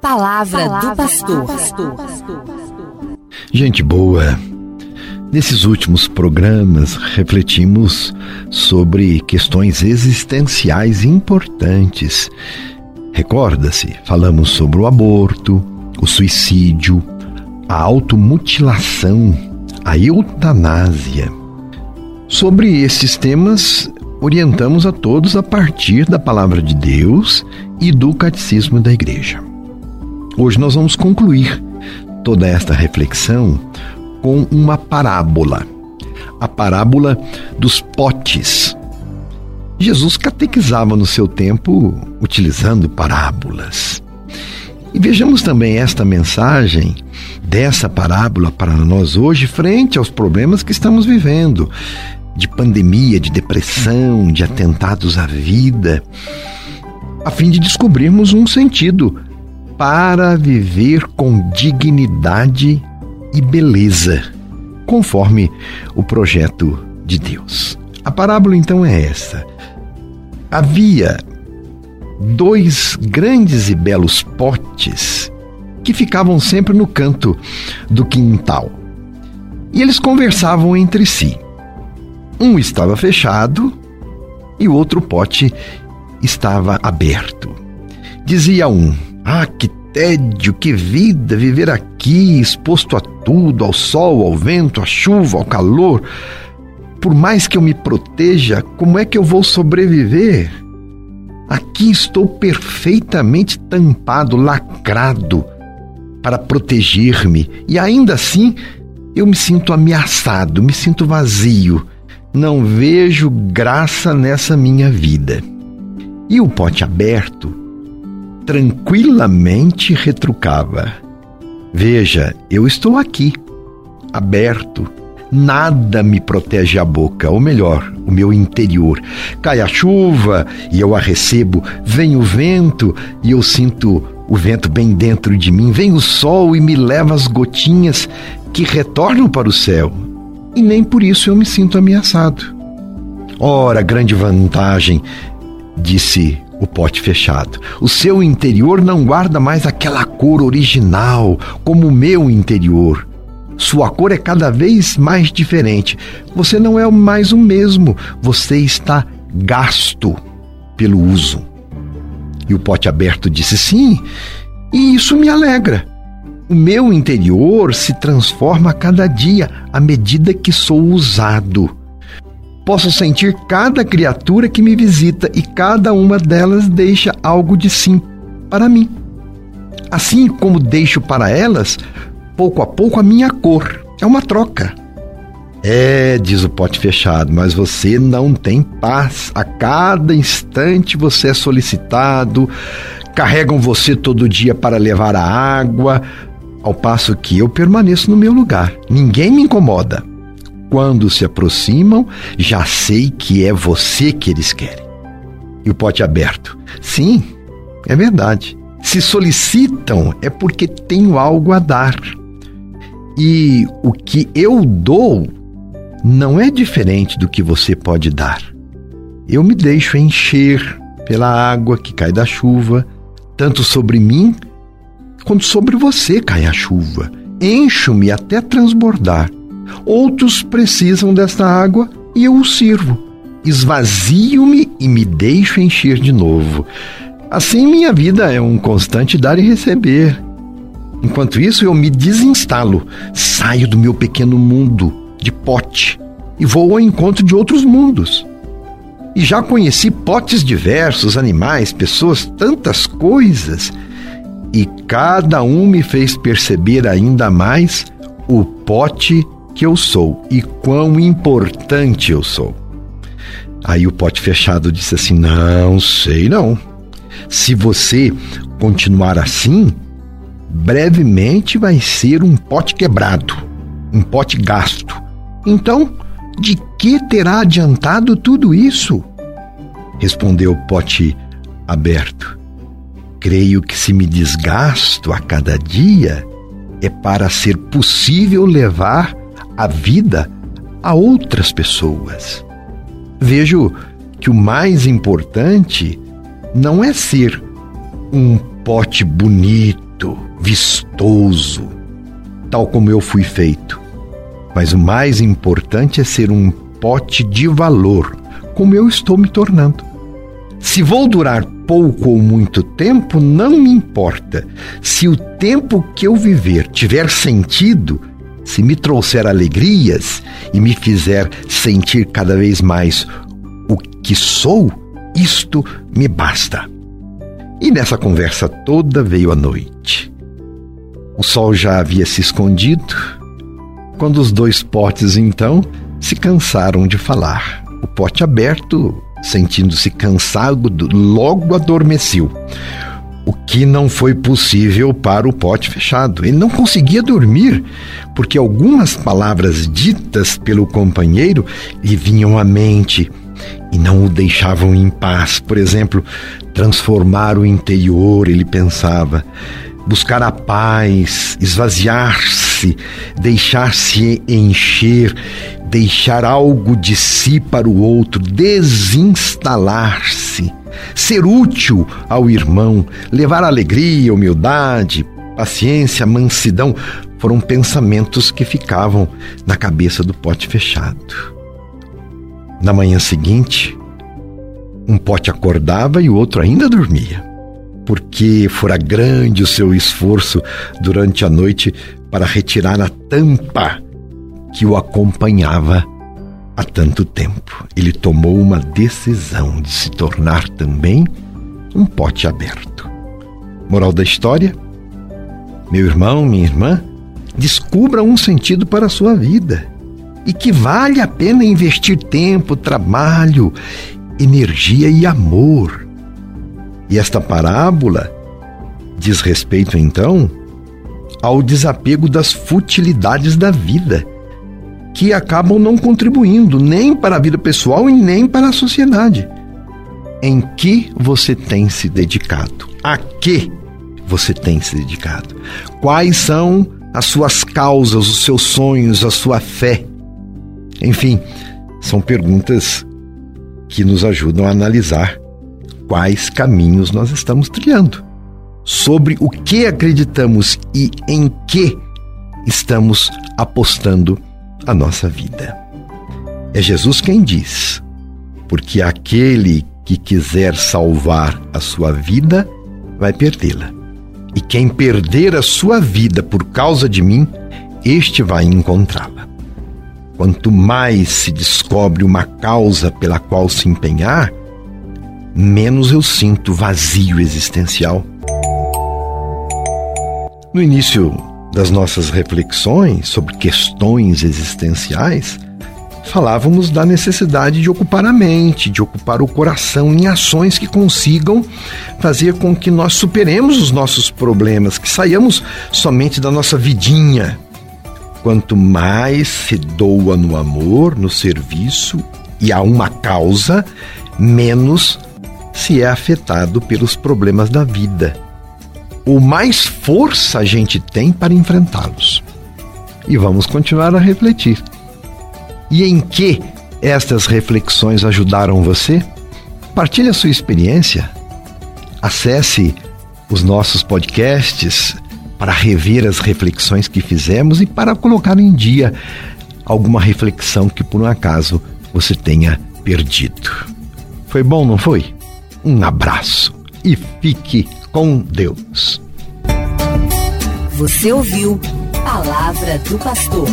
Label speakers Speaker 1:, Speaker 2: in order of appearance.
Speaker 1: Palavra, Palavra do pastor.
Speaker 2: Gente boa, nesses últimos programas refletimos sobre questões existenciais importantes. Recorda-se, falamos sobre o aborto, o suicídio, a automutilação, a eutanásia. Sobre esses temas, orientamos a todos a partir da palavra de Deus e do catecismo da igreja. Hoje nós vamos concluir toda esta reflexão com uma parábola, a parábola dos potes. Jesus catequizava no seu tempo utilizando parábolas. E vejamos também esta mensagem dessa parábola para nós hoje, frente aos problemas que estamos vivendo de pandemia, de depressão, de atentados à vida, a fim de descobrirmos um sentido para viver com dignidade e beleza, conforme o projeto de Deus. A parábola então é essa. Havia dois grandes e belos potes que ficavam sempre no canto do quintal. E eles conversavam entre si. Um estava fechado e o outro pote estava aberto. Dizia um: ah, que tédio, que vida viver aqui, exposto a tudo, ao sol, ao vento, à chuva, ao calor. Por mais que eu me proteja, como é que eu vou sobreviver? Aqui estou perfeitamente tampado, lacrado para proteger-me e ainda assim eu me sinto ameaçado, me sinto vazio. Não vejo graça nessa minha vida. E o pote aberto tranquilamente retrucava: Veja, eu estou aqui, aberto. Nada me protege a boca, ou melhor, o meu interior. Cai a chuva e eu a recebo, vem o vento e eu sinto o vento bem dentro de mim, vem o sol e me leva as gotinhas que retornam para o céu. E nem por isso eu me sinto ameaçado. Ora, grande vantagem, disse o pote fechado. O seu interior não guarda mais aquela cor original, como o meu interior. Sua cor é cada vez mais diferente. Você não é mais o mesmo, você está gasto pelo uso. E o pote aberto disse sim, e isso me alegra. O meu interior se transforma a cada dia à medida que sou usado. Posso sentir cada criatura que me visita e cada uma delas deixa algo de sim para mim. Assim como deixo para elas, pouco a pouco, a minha cor. É uma troca. É, diz o pote fechado, mas você não tem paz. A cada instante você é solicitado, carregam você todo dia para levar a água, ao passo que eu permaneço no meu lugar. Ninguém me incomoda. Quando se aproximam, já sei que é você que eles querem. E o pote aberto. Sim, é verdade. Se solicitam é porque tenho algo a dar. E o que eu dou não é diferente do que você pode dar. Eu me deixo encher pela água que cai da chuva, tanto sobre mim quanto sobre você cai a chuva. Encho-me até transbordar. Outros precisam desta água e eu o sirvo. Esvazio-me e me deixo encher de novo. Assim, minha vida é um constante dar e receber. Enquanto isso, eu me desinstalo, saio do meu pequeno mundo de pote e vou ao encontro de outros mundos. E já conheci potes diversos, animais, pessoas, tantas coisas, e cada um me fez perceber ainda mais o pote que eu sou e quão importante eu sou. Aí o pote fechado disse assim: Não sei não. Se você continuar assim, brevemente vai ser um pote quebrado, um pote gasto. Então, de que terá adiantado tudo isso? Respondeu o pote aberto. Creio que se me desgasto a cada dia é para ser possível levar a vida a outras pessoas. Vejo que o mais importante não é ser um pote bonito, vistoso, tal como eu fui feito. Mas o mais importante é ser um pote de valor, como eu estou me tornando. Se vou durar pouco ou muito tempo, não me importa. Se o tempo que eu viver tiver sentido, se me trouxer alegrias e me fizer sentir cada vez mais o que sou, isto me basta. E nessa conversa toda veio a noite. O sol já havia se escondido, quando os dois potes então se cansaram de falar. O pote aberto, sentindo-se cansado, logo adormeceu. Que não foi possível para o pote fechado. Ele não conseguia dormir, porque algumas palavras ditas pelo companheiro lhe vinham à mente e não o deixavam em paz. Por exemplo, transformar o interior, ele pensava, buscar a paz, esvaziar-se, deixar-se encher, deixar algo de si para o outro, desinstalar-se, ser útil ao irmão, levar alegria, humildade, paciência, mansidão, foram pensamentos que ficavam na cabeça do pote fechado. Na manhã seguinte, um pote acordava e o outro ainda dormia, porque fora grande o seu esforço durante a noite para retirar a tampa que o acompanhava há tanto tempo. Ele tomou uma decisão de se tornar também um pote aberto. Moral da história? Meu irmão, minha irmã, descubra um sentido para a sua vida e que vale a pena investir tempo, trabalho, energia e amor. E esta parábola diz respeito então ao desapego das futilidades da vida, que acabam não contribuindo nem para a vida pessoal e nem para a sociedade. Em que você tem se dedicado? A que você tem se dedicado? Quais são as suas causas, os seus sonhos, a sua fé? Enfim, são perguntas que nos ajudam a analisar quais caminhos nós estamos trilhando, sobre o que acreditamos e em que estamos apostando a nossa vida. É Jesus quem diz: porque aquele que quiser salvar a sua vida vai perdê-la. E quem perder a sua vida por causa de mim, este vai encontrá-la. Quanto mais se descobre uma causa pela qual se empenhar, menos eu sinto vazio existencial. No início das nossas reflexões sobre questões existenciais, falávamos da necessidade de ocupar a mente, de ocupar o coração em ações que consigam fazer com que nós superemos os nossos problemas, que saiamos somente da nossa vidinha Quanto mais se doa no amor, no serviço e a uma causa, menos se é afetado pelos problemas da vida. Ou mais força a gente tem para enfrentá-los. E vamos continuar a refletir. E em que estas reflexões ajudaram você? Partilhe a sua experiência. Acesse os nossos podcasts para rever as reflexões que fizemos e para colocar em dia alguma reflexão que por um acaso você tenha perdido. Foi bom, não foi? Um abraço e fique com Deus.
Speaker 1: Você ouviu Palavra do Pastor.